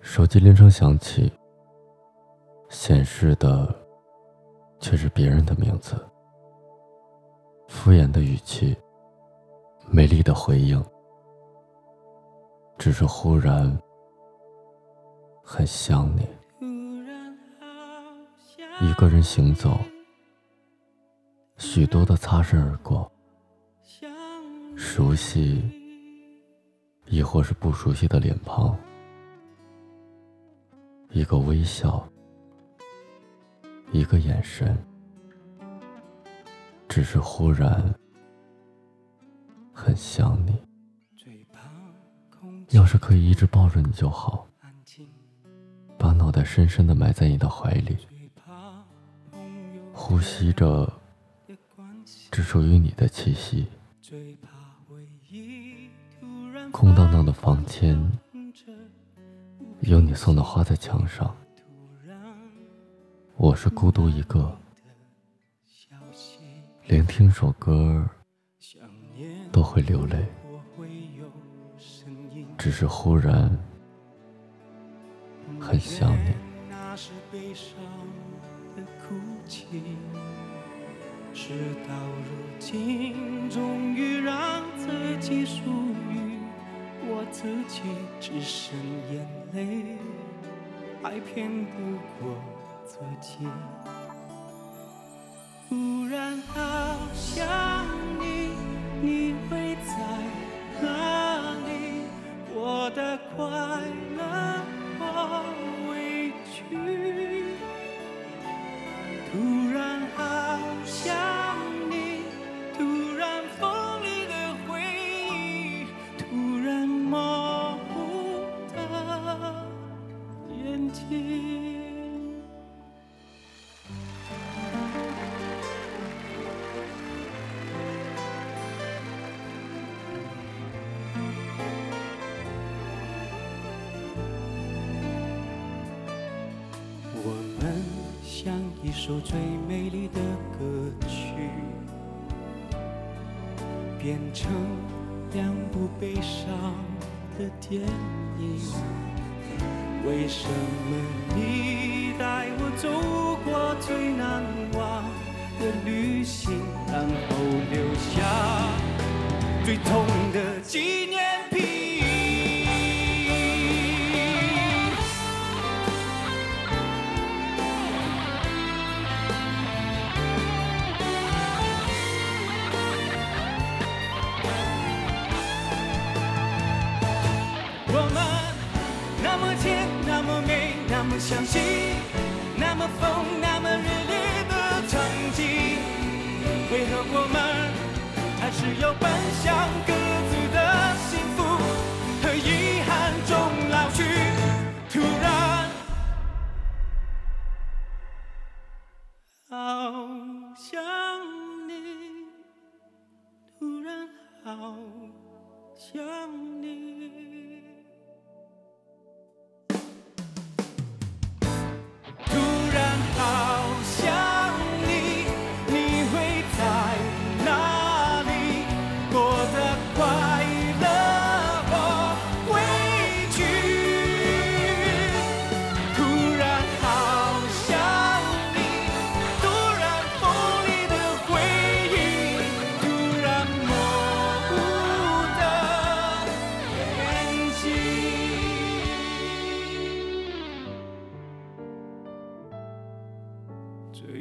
手机铃声响起，显示的却是别人的名字。敷衍的语气，没力的回应，只是忽然很想你。一个人行走，许多的擦身而过，熟悉，亦或是不熟悉的脸庞。一个微笑，一个眼神，只是忽然很想你。要是可以一直抱着你就好，把脑袋深深的埋在你的怀里，呼吸着只属于你的气息。空荡荡的房间。有你送的花在墙上，我是孤独一个，连听首歌都会流泪，只是忽然很想你。事到如今，终于让自己属于。我自己只剩眼泪，还骗不过自己。忽然好想你，你会我们像一首最美丽的歌曲，变成两部悲伤的电影。为什么你带我走过最难忘的旅行，然后留下最痛相信，那么疯，那么热烈的曾经，为何我们还是要奔向各自的幸福和遗憾中老去？突然，好想你，突然好想你。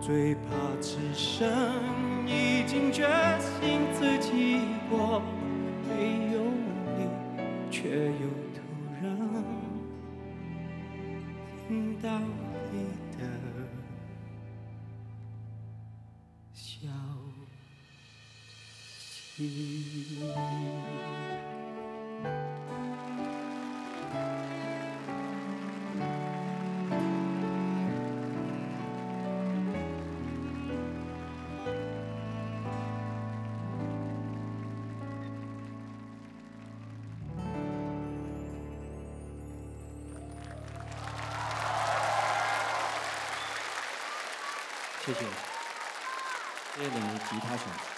最怕只剩已经决心自己过，没有你，却又突然听到你的消息。谢谢。谢谢你们吉他手。